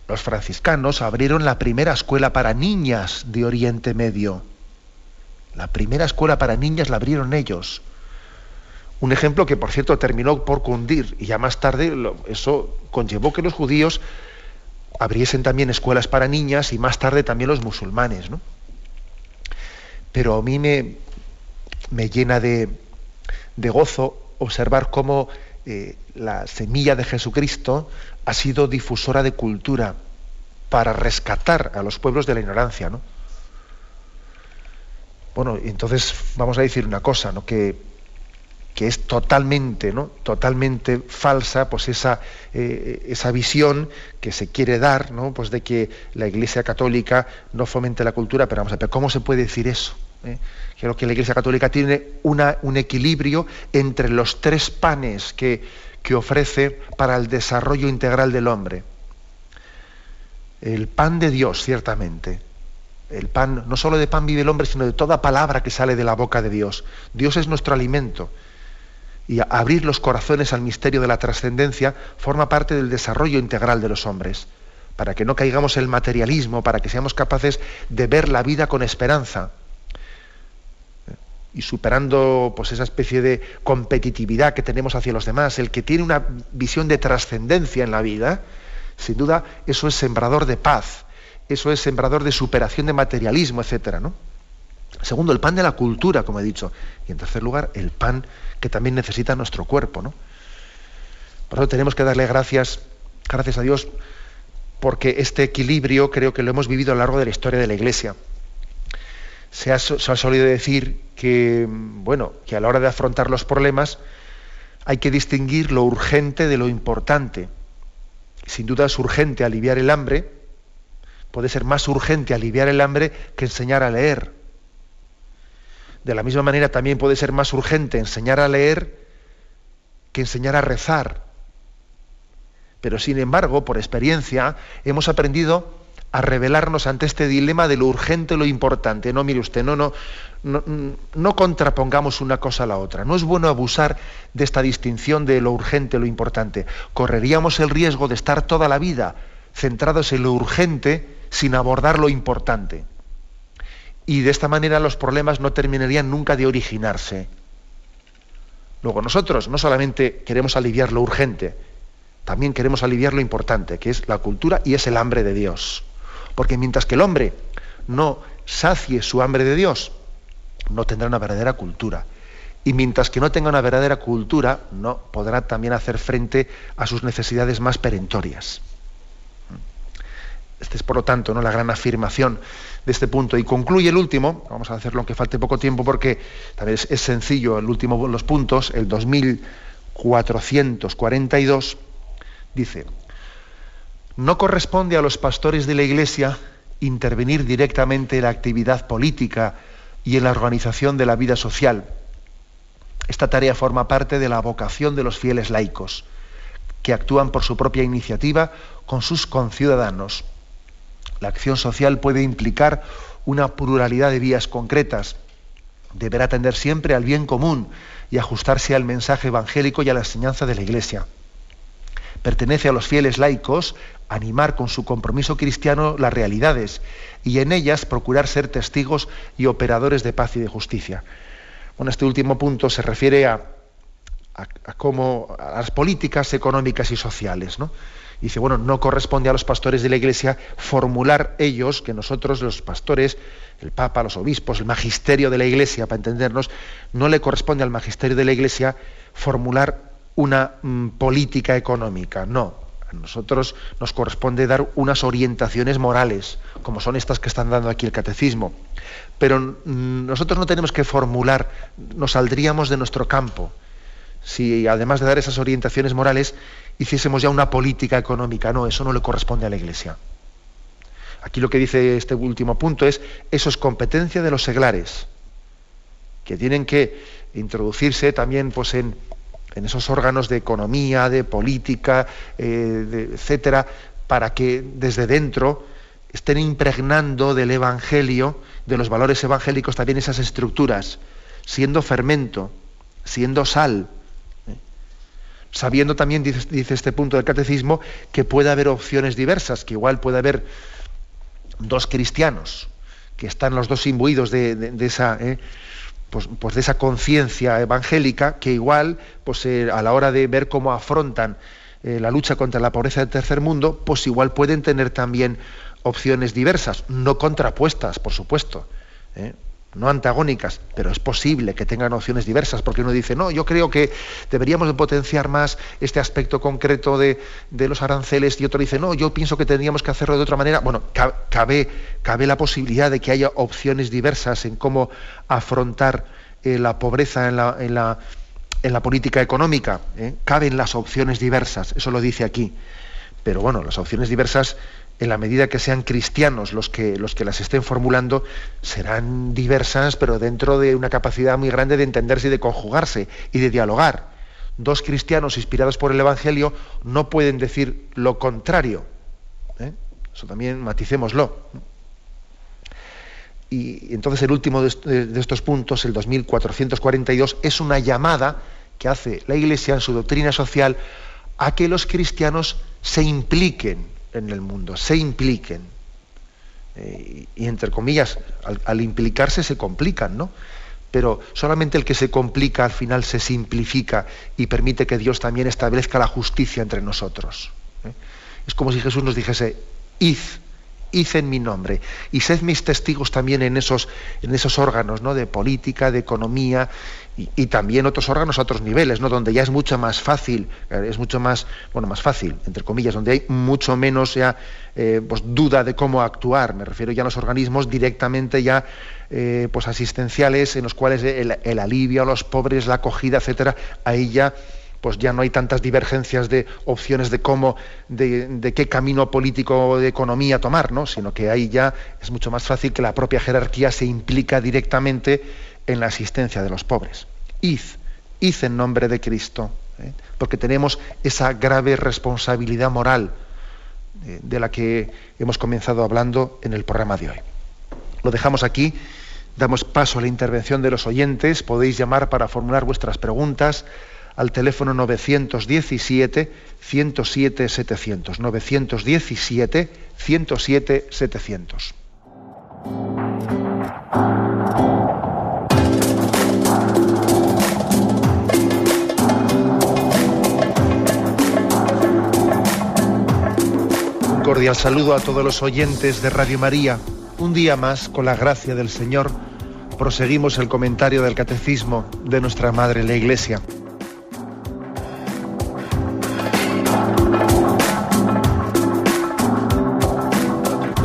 los franciscanos abrieron la primera escuela para niñas de Oriente Medio. La primera escuela para niñas la abrieron ellos. Un ejemplo que, por cierto, terminó por cundir y ya más tarde eso conllevó que los judíos abriesen también escuelas para niñas y más tarde también los musulmanes. ¿no? Pero a mí me, me llena de, gozo observar cómo eh, la semilla de Jesucristo ha sido difusora de cultura para rescatar a los pueblos de la ignorancia. ¿no? Bueno, entonces vamos a decir una cosa, ¿no? que, que es totalmente, ¿no? totalmente falsa pues esa, eh, esa visión que se quiere dar ¿no? pues de que la Iglesia Católica no fomente la cultura, pero vamos a ver, ¿cómo se puede decir eso? ¿Eh? Creo que la Iglesia Católica tiene una, un equilibrio entre los tres panes que, que ofrece para el desarrollo integral del hombre. El pan de Dios, ciertamente, el pan, no solo de pan vive el hombre, sino de toda palabra que sale de la boca de Dios. Dios es nuestro alimento. Y abrir los corazones al misterio de la trascendencia forma parte del desarrollo integral de los hombres, para que no caigamos en el materialismo, para que seamos capaces de ver la vida con esperanza. Y superando pues, esa especie de competitividad que tenemos hacia los demás, el que tiene una visión de trascendencia en la vida, sin duda eso es sembrador de paz, eso es sembrador de superación de materialismo, etcétera, ¿no? Segundo, el pan de la cultura, como he dicho. Y en tercer lugar, el pan que también necesita nuestro cuerpo, ¿no? Por eso tenemos que darle gracias, gracias a Dios, porque este equilibrio creo que lo hemos vivido a lo largo de la historia de la Iglesia. Se ha, se ha solido decir que, bueno, que a la hora de afrontar los problemas hay que distinguir lo urgente de lo importante. Sin duda es urgente aliviar el hambre, puede ser más urgente aliviar el hambre que enseñar a leer. De la misma manera también puede ser más urgente enseñar a leer que enseñar a rezar. Pero sin embargo, por experiencia, hemos aprendido a revelarnos ante este dilema de lo urgente y lo importante. No, mire usted, no, no, no, no, contrapongamos una cosa a la otra. No es bueno abusar de esta distinción de lo urgente y lo importante. Correríamos el riesgo de estar toda la vida centrados en lo urgente sin abordar lo importante. Y de esta manera los problemas no terminarían nunca de originarse. Luego nosotros no solamente queremos aliviar lo urgente, también queremos aliviar lo importante, que es la cultura y es el hambre de Dios. Porque mientras que el hombre no sacie su hambre de Dios, no tendrá una verdadera cultura. Y mientras que no tenga una verdadera cultura, no podrá también hacer frente a sus necesidades más perentorias. Esta es, por lo tanto, ¿no? la gran afirmación de este punto. Y concluye el último, vamos a hacerlo aunque falte poco tiempo porque también es, sencillo, el último los puntos, el 2442, dice, no corresponde a los pastores de la Iglesia intervenir directamente en la actividad política y en la organización de la vida social. Esta tarea forma parte de la vocación de los fieles laicos, que actúan por su propia iniciativa con sus conciudadanos la acción social puede implicar una pluralidad de vías concretas. deberá atender siempre al bien común y ajustarse al mensaje evangélico y a la enseñanza de la Iglesia. Pertenece a los fieles laicos animar con su compromiso cristiano las realidades y en ellas procurar ser testigos y operadores de paz y de justicia. Bueno, este último punto se refiere a, cómo, a las políticas económicas y sociales. ¿no? Dice, bueno, no corresponde a los pastores de la Iglesia formular ellos, que nosotros los pastores, el Papa, los obispos, el magisterio de la Iglesia, para entendernos, no le corresponde al magisterio de la Iglesia formular una mm, política económica, no. A nosotros nos corresponde dar unas orientaciones morales, como son estas que están dando aquí el catecismo. Pero mm, nosotros no tenemos que formular, nos saldríamos de nuestro campo si además de dar esas orientaciones morales hiciésemos ya una política económica. No, eso no le corresponde a la Iglesia. Aquí lo que dice este último punto es, eso es competencia de los seglares, que tienen que introducirse también pues, en, esos órganos de economía, de política, eh, etcétera, para que desde dentro estén impregnando del Evangelio, de los valores evangélicos, también esas estructuras, siendo fermento, siendo sal, sabiendo también, dice, este punto del catecismo, que puede haber opciones diversas, que igual puede haber dos cristianos que están los dos imbuidos de, esa... Eh, pues, pues, de esa conciencia evangélica que igual pues eh, a la hora de ver cómo afrontan eh, la lucha contra la pobreza del tercer mundo pues igual pueden tener también opciones diversas no contrapuestas por supuesto no antagónicas, pero es posible que tengan opciones diversas, porque uno dice, no, yo creo que deberíamos de potenciar más este aspecto concreto de, los aranceles, y otro dice, no, yo pienso que tendríamos que hacerlo de otra manera. Bueno, cabe, cabe la posibilidad de que haya opciones diversas en cómo afrontar eh, la pobreza en la, en la, en la política económica. ¿eh? Caben las opciones diversas, eso lo dice aquí. Pero bueno, las opciones diversas en la medida que sean cristianos los que, los que las estén formulando, serán diversas, pero dentro de una capacidad muy grande de entenderse y de conjugarse y de dialogar. Dos cristianos inspirados por el Evangelio no pueden decir lo contrario. ¿eh? Eso también maticémoslo. Y entonces el último de estos puntos, el 2442, es una llamada que hace la Iglesia en su doctrina social a que los cristianos se impliquen en el mundo, se impliquen. Eh, y entre comillas, al, implicarse se complican, ¿no? Pero solamente el que se complica al final se simplifica y permite que Dios también establezca la justicia entre nosotros. ¿eh? Es como si Jesús nos dijese, id, id en mi nombre y sed mis testigos también en esos, en esos órganos ¿no? de política, de economía y, también otros órganos a otros niveles, ¿no? donde ya es mucho más fácil, es mucho más, bueno, más fácil, entre comillas, donde hay mucho menos ya eh, pues, duda de cómo actuar. Me refiero ya a los organismos directamente ya eh, pues asistenciales en los cuales el, alivio a los pobres, la acogida, etcétera, ahí ya pues ya no hay tantas divergencias de opciones de cómo, de, qué camino político de economía tomar, ¿no? sino que ahí ya es mucho más fácil que la propia jerarquía se implica directamente en la asistencia de los pobres. Id, id en nombre de Cristo, ¿eh? porque tenemos esa grave responsabilidad moral eh, de la que hemos comenzado hablando en el programa de hoy. Lo dejamos aquí, damos paso a la intervención de los oyentes, podéis llamar para formular vuestras preguntas al teléfono 917 107 700 917 107 700 cordial saludo a todos los oyentes de Radio María. Un día más, con la gracia del Señor, proseguimos el comentario del Catecismo de nuestra Madre la Iglesia.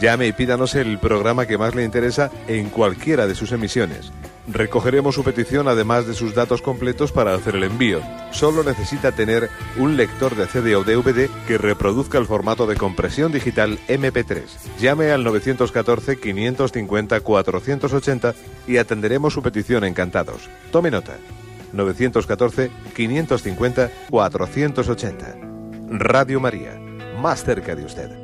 Llame y pídanos el programa que más le interesa en cualquiera de sus emisiones Recogeremos su petición además de sus datos completos para hacer el envío. Solo necesita tener un lector de CD o DVD que reproduzca el formato de compresión digital MP3. Llame al 914 550 480 y atenderemos su petición encantados. Tome nota. 914 550 480. Radio María, más cerca de usted.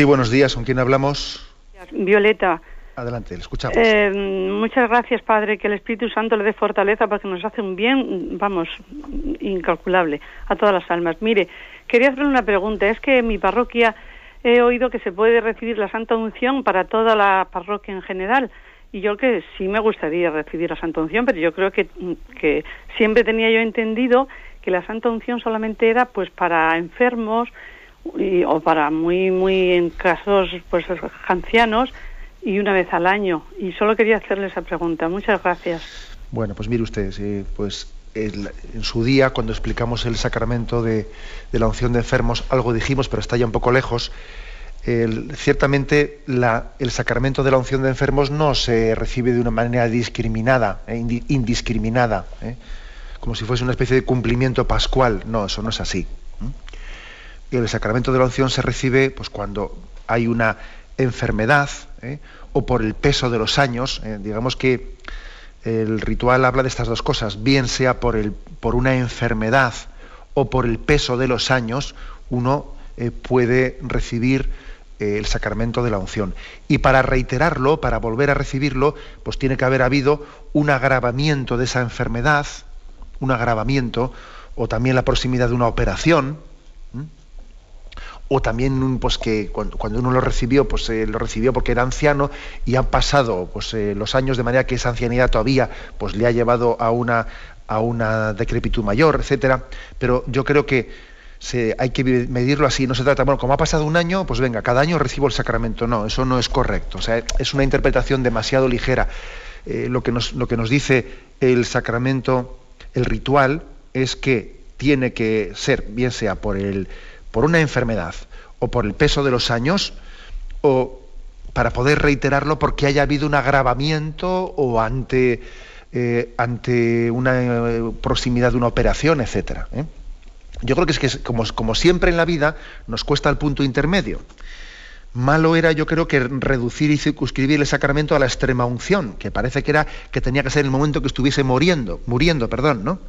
Sí, buenos días. ¿Con quién hablamos? Violeta. Adelante, le escuchamos. Eh, muchas gracias, Padre, que el Espíritu Santo le dé fortaleza porque nos hace un bien, vamos, incalculable a todas las almas. Mire, quería hacerle una pregunta. Es que en mi parroquia he oído que se puede recibir la Santa Unción para toda la parroquia en general. Y yo que sí me gustaría recibir la Santa Unción, pero yo creo que, que siempre tenía yo entendido que la Santa Unción solamente era pues para enfermos, o para muy muy en casos pues ancianos y una vez al año. Y solo quería hacerle esa pregunta. Muchas gracias. Bueno pues mire usted eh, pues en su día cuando explicamos el sacramento de, la unción de enfermos algo dijimos pero está ya un poco lejos. Ciertamente el sacramento de la unción de enfermos no se recibe de una manera discriminada eh, indiscriminada eh, como si fuese una especie de cumplimiento pascual. No eso no es así el sacramento de la unción se recibe pues, cuando hay una enfermedad ¿eh? o por el peso de los años. ¿eh? digamos que el ritual habla de estas dos cosas, bien sea por, el, por una enfermedad o por el peso de los años, uno eh, puede recibir el sacramento de la unción. Y para reiterarlo, para volver a recibirlo, pues tiene que haber habido un agravamiento de esa enfermedad, un agravamiento, o también la proximidad de una operación, o también pues que cuando, uno lo recibió, pues eh, lo recibió porque era anciano y han pasado pues eh, los años de manera que esa ancianidad todavía pues le ha llevado a una a una decrepitud mayor, etcétera. Pero yo creo que hay que medirlo así. No se trata, bueno, como ha pasado un año, pues venga, cada año recibo el sacramento. No, eso no es correcto. O sea, es una interpretación demasiado ligera. Eh, lo, que nos, lo que nos dice el sacramento, el ritual, es que tiene que ser, bien sea por el por una enfermedad o por el peso de los años, o para poder reiterarlo porque haya habido un agravamiento o ante, eh, ante una eh, proximidad de una operación, etc. ¿eh? Yo creo que es que, como, como siempre en la vida, nos cuesta el punto intermedio. Malo era, yo creo, que reducir y circunscribir el sacramento a la extrema unción, que parece que era que tenía que ser el momento que estuviese muriendo, muriendo, perdón, ¿no?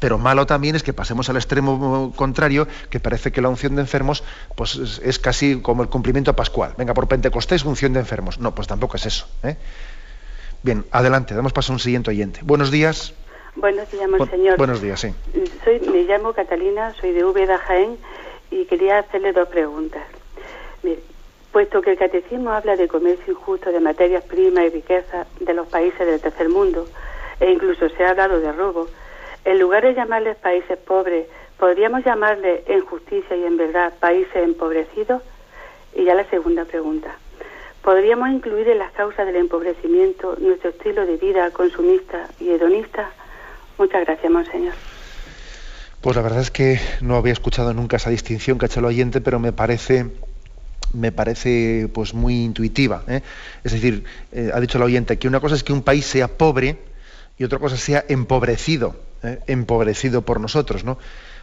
Pero malo también es que pasemos al extremo contrario, que parece que la unción de enfermos pues, es, casi como el cumplimiento pascual. Venga, por Pentecostés, unción de enfermos. No, pues tampoco es eso. ¿eh? Bien, adelante, damos paso a un siguiente oyente. Buenos días. Buenos días, señor. Buenos días, sí. Soy, me llamo Catalina, soy de Úbeda, Jaén, y quería hacerle dos preguntas. puesto que el catecismo habla de comercio injusto de materias primas y riquezas de los países del tercer mundo, e incluso se ha hablado de robo, en lugar de llamarles países pobres, ¿podríamos llamarles en justicia y en verdad países empobrecidos? Y ya la segunda pregunta. ¿Podríamos incluir en las causas del empobrecimiento nuestro estilo de vida consumista y hedonista? Muchas gracias, Monseñor. Pues la verdad es que no había escuchado nunca esa distinción que ha hecho el oyente, pero me parece me parece pues muy intuitiva. ¿eh? Es decir, eh, ha dicho el oyente que una cosa es que un país sea pobre y otra cosa sea empobrecido. ¿Eh? empobrecido por nosotros, ¿no?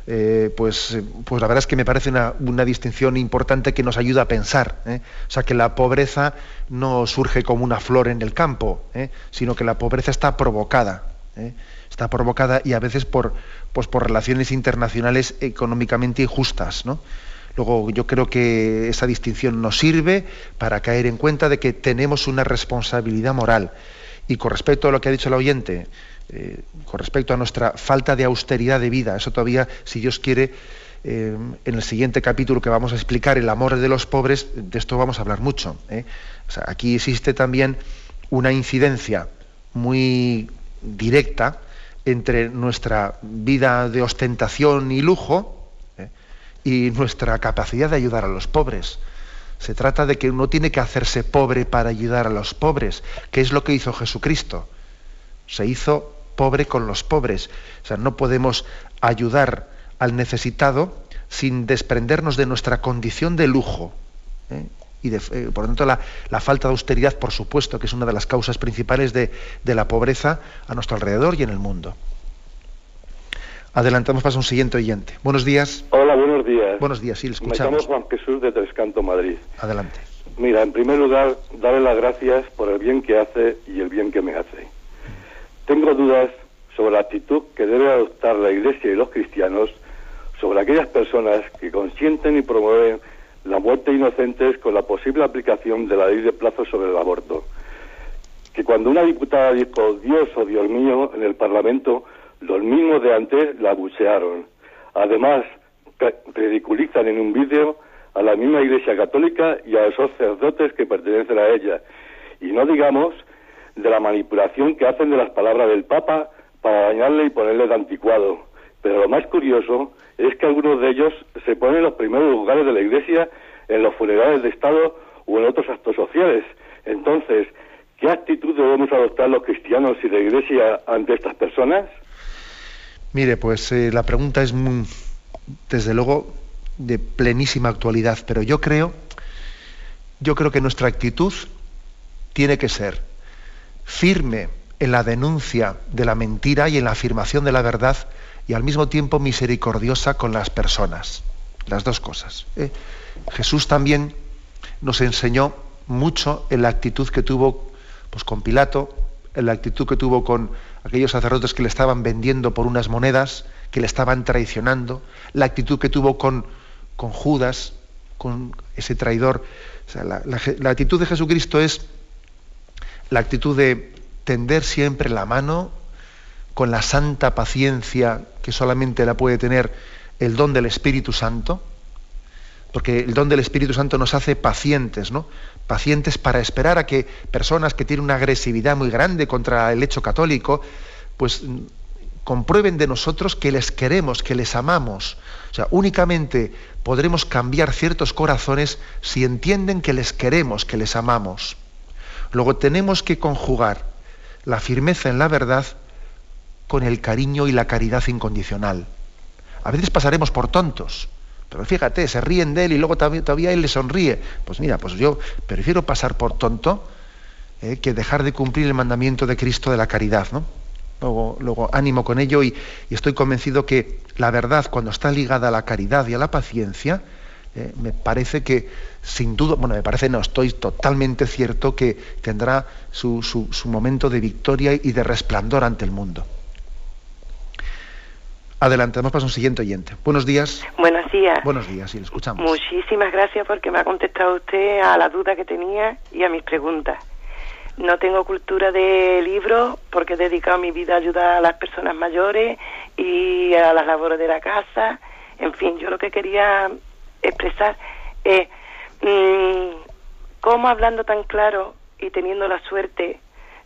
Eh, pues, pues la verdad es que me parece una, distinción importante que nos ayuda a pensar. ¿eh? O sea, que la pobreza no surge como una flor en el campo, sino que la pobreza está provocada. Está provocada y a veces por, pues por relaciones internacionales económicamente injustas. ¿no? Luego yo creo que esa distinción nos sirve para caer en cuenta de que tenemos una responsabilidad moral. Y con respecto a lo que ha dicho el oyente, eh, con respecto a nuestra falta de austeridad de vida. Eso todavía, si Dios quiere, eh, en el siguiente capítulo que vamos a explicar, el amor de los pobres, de esto vamos a hablar mucho. ¿eh? aquí existe también una incidencia muy directa entre nuestra vida de ostentación y lujo y nuestra capacidad de ayudar a los pobres. Se trata de que uno tiene que hacerse pobre para ayudar a los pobres, que es lo que hizo Jesucristo. Se hizo pobre con los pobres. O sea, no podemos ayudar al necesitado sin desprendernos de nuestra condición de lujo. ¿eh? Y de, eh, por lo tanto, la, falta de austeridad, por supuesto, que es una de las causas principales de, de la pobreza a nuestro alrededor y en el mundo. Adelantamos para un siguiente oyente. Buenos días. Hola, buenos días. Buenos días, sí, le escuchamos. Me llamo Juan Jesús de Trescanto, Madrid. Adelante. Mira, en primer lugar, darle las gracias por el bien que hace y el bien que me hace. Tengo dudas sobre la actitud que debe adoptar la Iglesia y los cristianos sobre aquellas personas que consienten y promueven la muerte de inocentes con la posible aplicación de la ley de plazo sobre el aborto. Que cuando una diputada dijo Dios o oh Dios mío en el Parlamento, los mismos de antes la abuchearon. Además, ridiculizan en un vídeo a la misma Iglesia Católica y a los sacerdotes que pertenecen a ella. Y no digamos de la manipulación que hacen de las palabras del Papa para dañarle y ponerle de anticuado. Pero lo más curioso es que algunos de ellos se ponen en los primeros lugares de la Iglesia en los funerales de Estado o en otros actos sociales. Entonces, ¿qué actitud debemos adoptar los cristianos y la Iglesia ante estas personas? Mire, pues eh, la pregunta es desde luego de plenísima actualidad, pero yo creo, yo creo que nuestra actitud tiene que ser firme en la denuncia de la mentira y en la afirmación de la verdad y al mismo tiempo misericordiosa con las personas. Las dos cosas. ¿eh? Jesús también nos enseñó mucho en la actitud que tuvo pues, con Pilato, en la actitud que tuvo con aquellos sacerdotes que le estaban vendiendo por unas monedas, que le estaban traicionando, la actitud que tuvo con, con Judas, con ese traidor. la, actitud de Jesucristo es la actitud de tender siempre la mano con la santa paciencia que solamente la puede tener el don del Espíritu Santo, porque el don del Espíritu Santo nos hace pacientes, ¿no? Pacientes para esperar a que personas que tienen una agresividad muy grande contra el hecho católico, pues comprueben de nosotros que les queremos, que les amamos. O sea, únicamente podremos cambiar ciertos corazones si entienden que les queremos, que les amamos. Luego tenemos que conjugar la firmeza en la verdad con el cariño y la caridad incondicional. A veces pasaremos por tontos, pero fíjate, se ríen de él y luego todavía, él le sonríe. Pues mira, pues yo prefiero pasar por tonto eh, que dejar de cumplir el mandamiento de Cristo de la caridad, ¿no? Luego, luego ánimo con ello y, estoy convencido que la verdad, cuando está ligada a la caridad y a la paciencia, eh, me parece que, sin duda, bueno, me parece, no, estoy totalmente cierto que tendrá su, su momento de victoria y de resplandor ante el mundo. Adelante, vamos para un siguiente oyente. Buenos días. Buenos días. Buenos días, sí, le escuchamos. Muchísimas gracias porque me ha contestado usted a la duda que tenía y a mis preguntas. No tengo cultura de libros porque he dedicado mi vida a ayudar a las personas mayores y a las labores de la casa. En fin, yo lo que quería expresar es mm, cómo hablando tan claro y teniendo la suerte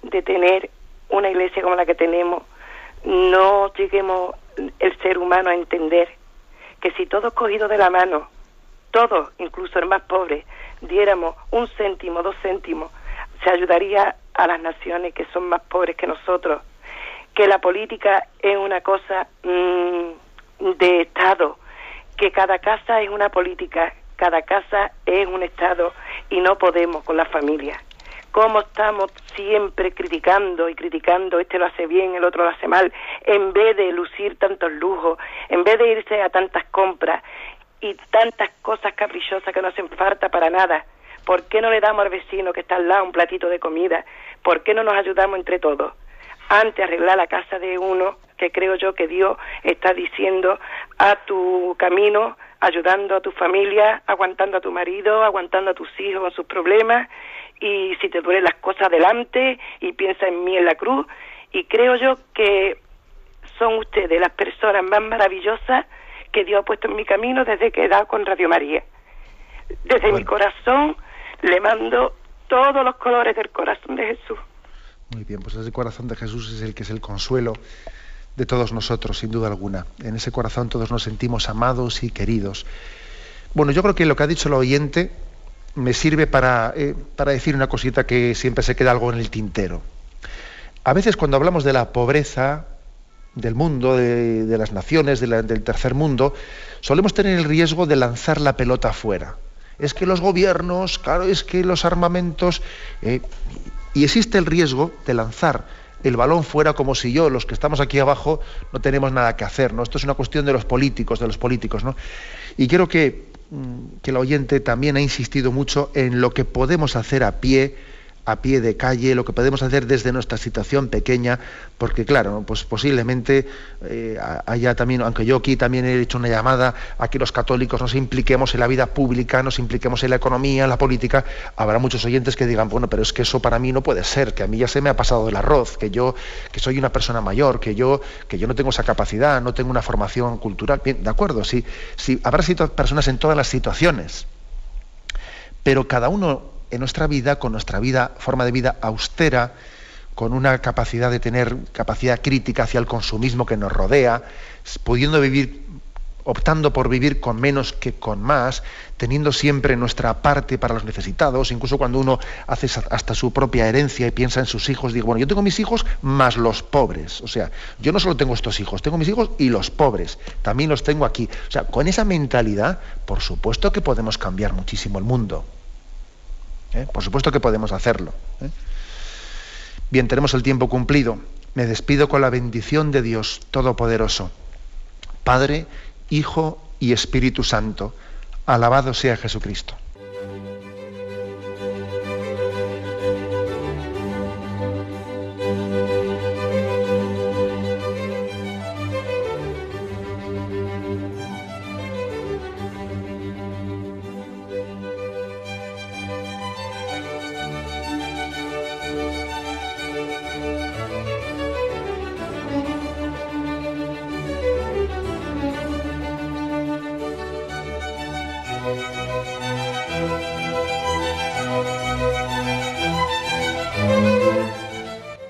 de tener una iglesia como la que tenemos, no lleguemos el ser humano a entender que si todos cogidos de la mano, todos, incluso el más pobre, diéramos un céntimo, dos céntimos, se ayudaría a las naciones que son más pobres que nosotros, que la política es una cosa mm, de Estado, que cada casa es una política, cada casa es un Estado y no podemos con la familia cómo estamos siempre criticando y criticando, este lo hace bien, el otro lo hace mal, en vez de lucir tantos lujos, en vez de irse a tantas compras y tantas cosas caprichosas que no hacen falta para nada. ¿Por qué no le damos al vecino que está al lado un platito de comida? ¿Por qué no nos ayudamos entre todos? Antes arreglar la casa de uno, que creo yo que Dios está diciendo a tu camino, ayudando a tu familia, aguantando a tu marido, aguantando a tus hijos con sus problemas y si te duelen las cosas adelante y piensa en mí en la cruz y creo yo que son ustedes las personas más maravillosas que Dios ha puesto en mi camino desde que he dado con Radio María. Desde mi corazón le mando todos los colores del corazón de Jesús. Muy bien, pues ese corazón de Jesús es el que es el consuelo de todos nosotros, sin duda alguna. En ese corazón todos nos sentimos amados y queridos. Bueno, yo creo que lo que ha dicho el oyente me sirve para, eh, para decir una cosita que siempre se queda algo en el tintero. A veces cuando hablamos de la pobreza del mundo, de, las naciones, del tercer mundo, solemos tener el riesgo de lanzar la pelota afuera. Es que los gobiernos, claro, es que los armamentos... Eh, y existe el riesgo de lanzar el balón fuera como si yo, los que estamos aquí abajo, no tenemos nada que hacer. ¿no? Esto es una cuestión de los políticos, de los políticos. ¿no? Y creo que, mm, que el oyente también ha insistido mucho en lo que podemos hacer a pie a pie de calle, lo que podemos hacer desde nuestra situación pequeña, porque claro, pues posiblemente eh, haya también, aunque yo aquí también he hecho una llamada a que los católicos nos impliquemos en la vida pública, nos impliquemos en la economía, en la política, habrá muchos oyentes que digan, bueno, pero es que eso para mí no puede ser, que a mí ya se me ha pasado el arroz, que yo, que soy una persona mayor, que yo, que yo no tengo esa capacidad, no tengo una formación cultural. Bien, de acuerdo, sí, sí, habrá personas en todas las situaciones, pero cada uno en nuestra vida, con nuestra vida, forma de vida austera, con una capacidad de tener capacidad crítica hacia el consumismo que nos rodea, pudiendo vivir, optando por vivir con menos que con más, teniendo siempre nuestra parte para los necesitados, incluso cuando uno hace hasta su propia herencia y piensa en sus hijos, digo, bueno, yo tengo mis hijos más los pobres, o sea, yo no solo tengo estos hijos, tengo mis hijos y los pobres, también los tengo aquí. O sea, con esa mentalidad, por supuesto que podemos cambiar muchísimo el mundo. ¿Eh? Por supuesto que podemos hacerlo. ¿eh? Bien, tenemos el tiempo cumplido. Me despido con la bendición de Dios Todopoderoso, Padre, Hijo y Espíritu Santo. Alabado sea Jesucristo.